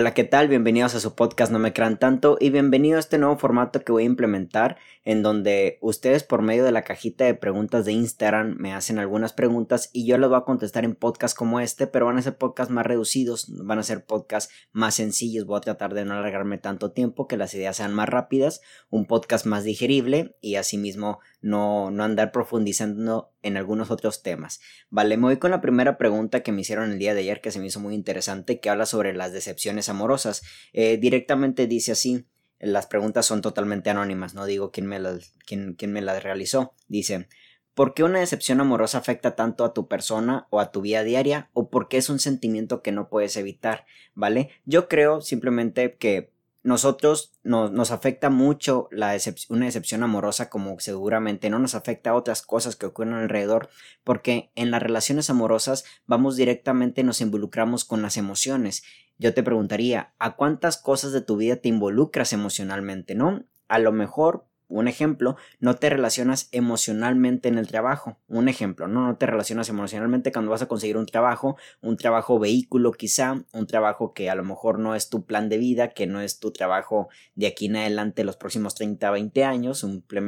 Hola, ¿qué tal? Bienvenidos a su podcast No me crean tanto y bienvenido a este nuevo formato que voy a implementar en donde ustedes por medio de la cajita de preguntas de Instagram me hacen algunas preguntas y yo les voy a contestar en podcasts como este, pero van a ser podcasts más reducidos, van a ser podcasts más sencillos, voy a tratar de no alargarme tanto tiempo, que las ideas sean más rápidas, un podcast más digerible y asimismo no, no andar profundizando en algunos otros temas. Vale, me voy con la primera pregunta que me hicieron el día de ayer que se me hizo muy interesante, que habla sobre las decepciones amorosas. Eh, directamente dice así, las preguntas son totalmente anónimas, no digo quién me las, quién, quién me las realizó. Dice, ¿por qué una decepción amorosa afecta tanto a tu persona o a tu vida diaria? ¿O por qué es un sentimiento que no puedes evitar? ¿Vale? Yo creo simplemente que nosotros nos afecta mucho la una decepción amorosa como seguramente no nos afecta a otras cosas que ocurren alrededor porque en las relaciones amorosas vamos directamente nos involucramos con las emociones. Yo te preguntaría, ¿a cuántas cosas de tu vida te involucras emocionalmente, no? A lo mejor un ejemplo, no te relacionas emocionalmente en el trabajo. Un ejemplo, ¿no? No te relacionas emocionalmente cuando vas a conseguir un trabajo, un trabajo vehículo quizá, un trabajo que a lo mejor no es tu plan de vida, que no es tu trabajo de aquí en adelante los próximos 30, 20 años,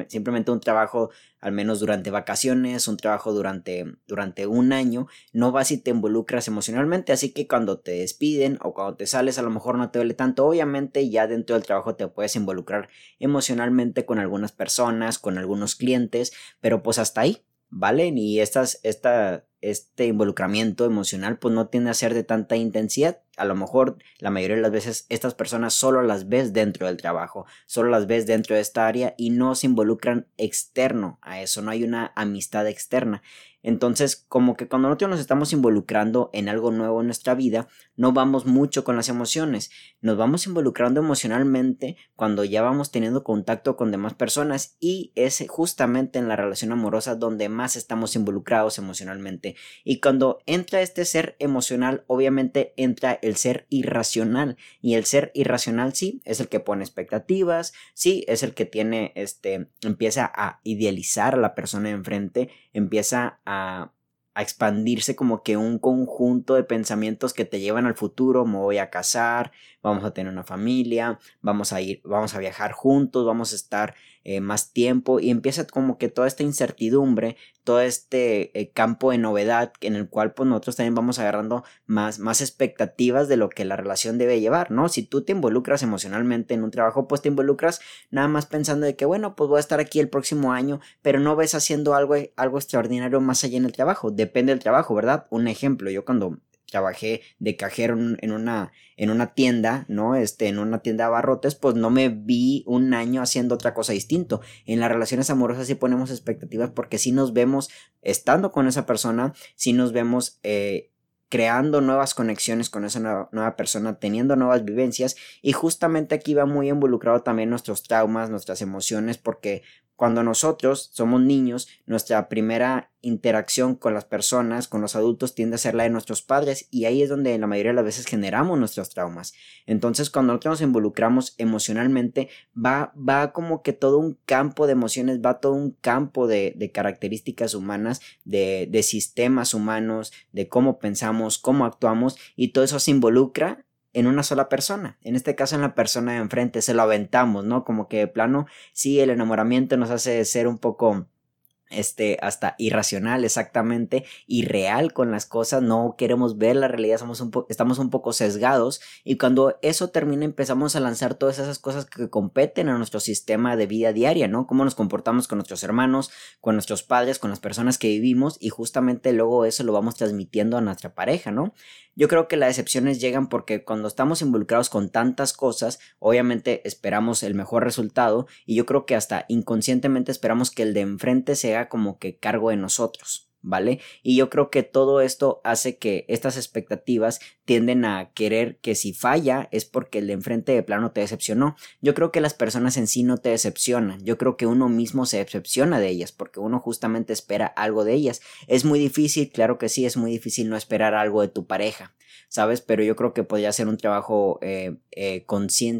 simplemente un trabajo al menos durante vacaciones, un trabajo durante, durante un año, no vas y te involucras emocionalmente, así que cuando te despiden o cuando te sales a lo mejor no te duele tanto, obviamente ya dentro del trabajo te puedes involucrar emocionalmente con algunas personas, con algunos clientes, pero pues hasta ahí, ¿vale? Y estas, esta, este involucramiento emocional pues no tiende a ser de tanta intensidad. A lo mejor la mayoría de las veces estas personas solo las ves dentro del trabajo, solo las ves dentro de esta área y no se involucran externo a eso, no hay una amistad externa. Entonces, como que cuando nosotros nos estamos involucrando en algo nuevo en nuestra vida, no vamos mucho con las emociones, nos vamos involucrando emocionalmente cuando ya vamos teniendo contacto con demás personas y es justamente en la relación amorosa donde más estamos involucrados emocionalmente. Y cuando entra este ser emocional, obviamente entra el ser irracional y el ser irracional sí es el que pone expectativas, sí es el que tiene este empieza a idealizar a la persona enfrente, empieza a a, expandirse como que un conjunto de pensamientos que te llevan al futuro, me voy a casar, vamos a tener una familia, vamos a ir, vamos a viajar juntos, vamos a estar eh, más tiempo y empieza como que toda esta incertidumbre, todo este eh, campo de novedad en el cual pues nosotros también vamos agarrando más, más expectativas de lo que la relación debe llevar, ¿no? Si tú te involucras emocionalmente en un trabajo, pues te involucras nada más pensando de que bueno, pues voy a estar aquí el próximo año, pero no ves haciendo algo, algo extraordinario más allá en el trabajo, depende del trabajo, ¿verdad? Un ejemplo, yo cuando trabajé de cajero en una, en una tienda, ¿no? Este, en una tienda de abarrotes, pues no me vi un año haciendo otra cosa distinto. En las relaciones amorosas sí ponemos expectativas porque si nos vemos estando con esa persona, si nos vemos eh, creando nuevas conexiones con esa nueva, persona, teniendo nuevas vivencias y justamente aquí va muy involucrado también nuestros traumas, nuestras emociones, porque cuando nosotros somos niños, nuestra primera interacción con las personas, con los adultos, tiende a ser la de nuestros padres y ahí es donde la mayoría de las veces generamos nuestros traumas. Entonces, cuando nosotros nos involucramos emocionalmente, va, va como que todo un campo de emociones, va todo un campo de, de características humanas, de, de sistemas humanos, de cómo pensamos, cómo actuamos y todo eso se involucra en una sola persona, en este caso en la persona de enfrente, se lo aventamos, ¿no? Como que de plano, sí, el enamoramiento nos hace ser un poco este, hasta irracional, exactamente, irreal con las cosas, no queremos ver la realidad, somos estamos un poco sesgados y cuando eso termina empezamos a lanzar todas esas cosas que competen a nuestro sistema de vida diaria, ¿no? Cómo nos comportamos con nuestros hermanos, con nuestros padres, con las personas que vivimos y justamente luego eso lo vamos transmitiendo a nuestra pareja, ¿no? Yo creo que las decepciones llegan porque cuando estamos involucrados con tantas cosas, obviamente esperamos el mejor resultado y yo creo que hasta inconscientemente esperamos que el de enfrente sea como que cargo de nosotros. ¿vale? Y yo creo que todo esto hace que estas expectativas tienden a querer que si falla es porque el de enfrente de plano te decepcionó. Yo creo que las personas en sí no te decepcionan, yo creo que uno mismo se decepciona de ellas porque uno justamente espera algo de ellas. Es muy difícil, claro que sí, es muy difícil no esperar algo de tu pareja. ¿Sabes? Pero yo creo que podría ser un trabajo eh, eh,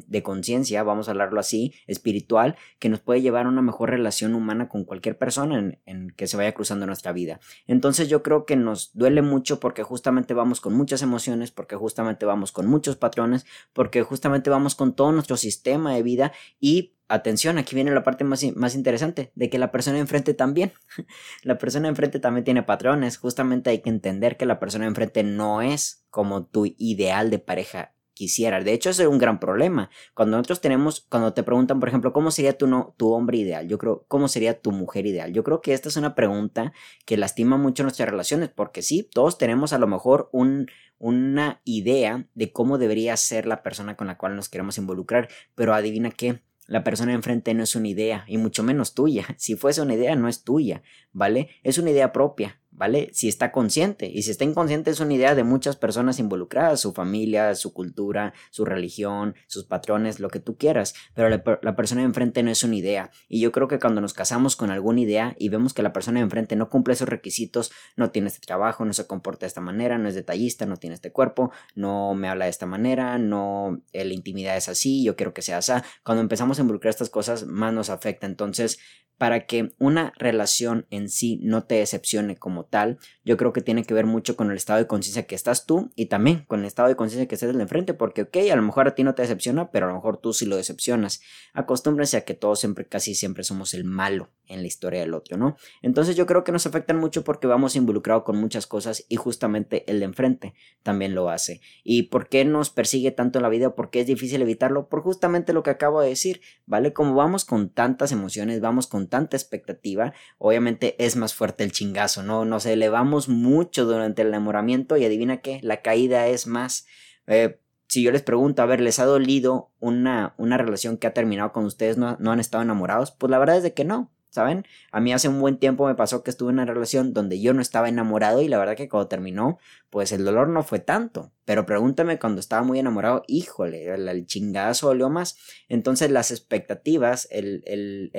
de conciencia, vamos a hablarlo así, espiritual, que nos puede llevar a una mejor relación humana con cualquier persona en, en que se vaya cruzando nuestra vida. Entonces yo creo que nos duele mucho porque justamente vamos con muchas emociones, porque justamente vamos con muchos patrones, porque justamente vamos con todo nuestro sistema de vida y atención, aquí viene la parte más, interesante, de que la persona enfrente también. la persona enfrente también tiene patrones. Justamente hay que entender que la persona enfrente no es como tu ideal de pareja quisiera. De hecho, es un gran problema. Cuando nosotros tenemos, cuando te preguntan, por ejemplo, ¿cómo sería tu, hombre ideal? Yo creo, ¿cómo sería tu mujer ideal? Yo creo que esta es una pregunta que lastima mucho nuestras relaciones, porque sí, todos tenemos a lo mejor un, una idea de cómo debería ser la persona con la cual nos queremos involucrar, pero adivina qué, la persona enfrente no es una idea, y mucho menos tuya. Si fuese una idea, no es tuya, ¿vale? Es una idea propia. ¿Vale? Si está consciente. Y si está inconsciente es una idea de muchas personas involucradas, su familia, su cultura, su religión, sus patrones, lo que tú quieras. Pero la, persona de enfrente no es una idea. Y yo creo que cuando nos casamos con alguna idea y vemos que la persona de enfrente no cumple esos requisitos, no tiene este trabajo, no se comporta de esta manera, no es detallista, no tiene este cuerpo, no me habla de esta manera, no, eh, la intimidad es así, yo quiero que sea así. Cuando empezamos a involucrar estas cosas, más nos afecta. Entonces, para que una relación en sí no te decepcione como tal, yo creo que tiene que ver mucho con el estado de conciencia que estás tú y también con el estado de conciencia que estás del enfrente, porque ok, a lo mejor a ti no te decepciona, pero a lo mejor tú sí lo decepcionas. Acostúmbrense a que todos siempre, casi siempre somos el malo en la historia del otro, ¿no? Entonces yo creo que nos afectan mucho porque vamos involucrados con muchas cosas y justamente el de enfrente también lo hace. ¿Y por qué nos persigue tanto en la vida? ¿Por qué es difícil evitarlo? Por justamente lo que acabo de decir, ¿vale? Como vamos con tantas emociones, vamos con tanta expectativa, obviamente es más fuerte el chingazo, ¿no? Nos elevamos mucho durante el enamoramiento y adivina qué, la caída es más... Eh, si yo les pregunto, a ver, ¿les ha dolido una, una relación que ha terminado con ustedes? No, ¿No han estado enamorados? Pues la verdad es de que no. ¿Saben? A mí hace un buen tiempo me pasó que estuve en una relación donde yo no estaba enamorado y la verdad que cuando terminó, pues el dolor no fue tanto. Pero pregúntame cuando estaba muy enamorado, híjole, el, chingazo dolió más. Entonces las expectativas, el, el,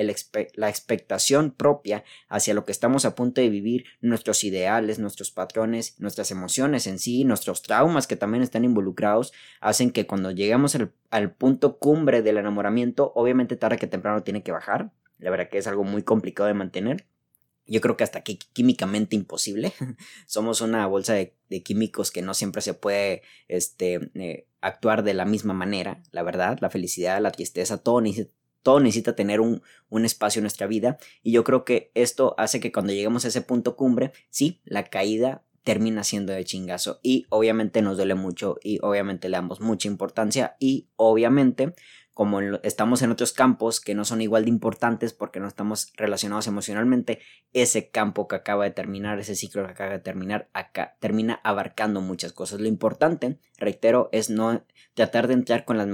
la expectación propia hacia lo que estamos a punto de vivir, nuestros ideales, nuestros patrones, nuestras emociones en sí, nuestros traumas que también están involucrados, hacen que cuando lleguemos al, al punto cumbre del enamoramiento, obviamente tarde que temprano tiene que bajar la verdad que es algo muy complicado de mantener. Yo creo que hasta aquí químicamente imposible. Somos una bolsa de, químicos que no siempre se puede este, eh, actuar de la misma manera, la verdad. La felicidad, la tristeza, todo necesita, todo necesita tener un, un, espacio en nuestra vida. Y yo creo que esto hace que cuando lleguemos a ese punto cumbre, sí, la caída termina siendo de chingazo. Y obviamente nos duele mucho y obviamente le damos mucha importancia y obviamente como estamos en otros campos que no son igual de importantes porque no estamos relacionados emocionalmente, ese campo que acaba de terminar, ese ciclo que acaba de terminar, acá termina abarcando muchas cosas. Lo importante, reitero, es no tratar de entrar con las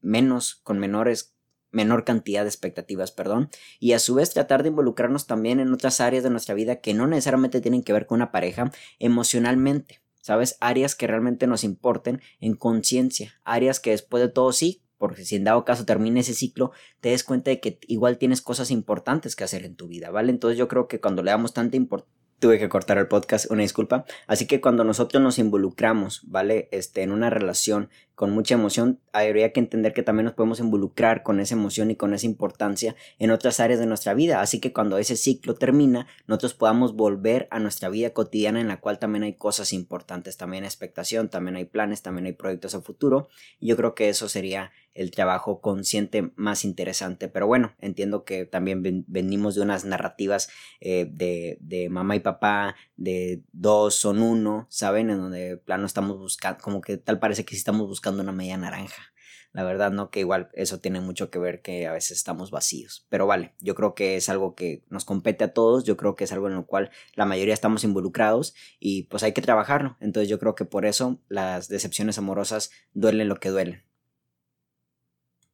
menos, con menores menor cantidad de expectativas, perdón, y a su vez tratar de involucrarnos también en otras áreas de nuestra vida que no necesariamente tienen que ver con una pareja emocionalmente, ¿sabes? Áreas que realmente nos importen en conciencia, áreas que después de todo sí porque si en dado caso termine ese ciclo, te des cuenta de que igual tienes cosas importantes que hacer en tu vida, ¿vale? Entonces yo creo que cuando le damos tanta importancia tuve que cortar el podcast, una disculpa. Así que cuando nosotros nos involucramos, ¿vale? Este, en una relación con mucha emoción, habría que entender que también nos podemos involucrar con esa emoción y con esa importancia en otras áreas de nuestra vida. Así que cuando ese ciclo termina, nosotros podamos volver a nuestra vida cotidiana en la cual también hay cosas importantes, también hay expectación, también hay planes, también hay proyectos a futuro. Y yo creo que eso sería el trabajo consciente más interesante. Pero bueno, entiendo que también venimos de unas narrativas eh, de, de, mamá y papá, de dos son uno, ¿saben? En donde plano estamos buscando, como que tal parece que sí estamos una media naranja. La verdad, no, que igual eso tiene mucho que ver que a veces estamos vacíos. Pero vale, yo creo que es algo que nos compete a todos, yo creo que es algo en lo cual la mayoría estamos involucrados y pues hay que trabajarlo. Entonces yo creo que por eso las decepciones amorosas duelen lo que duelen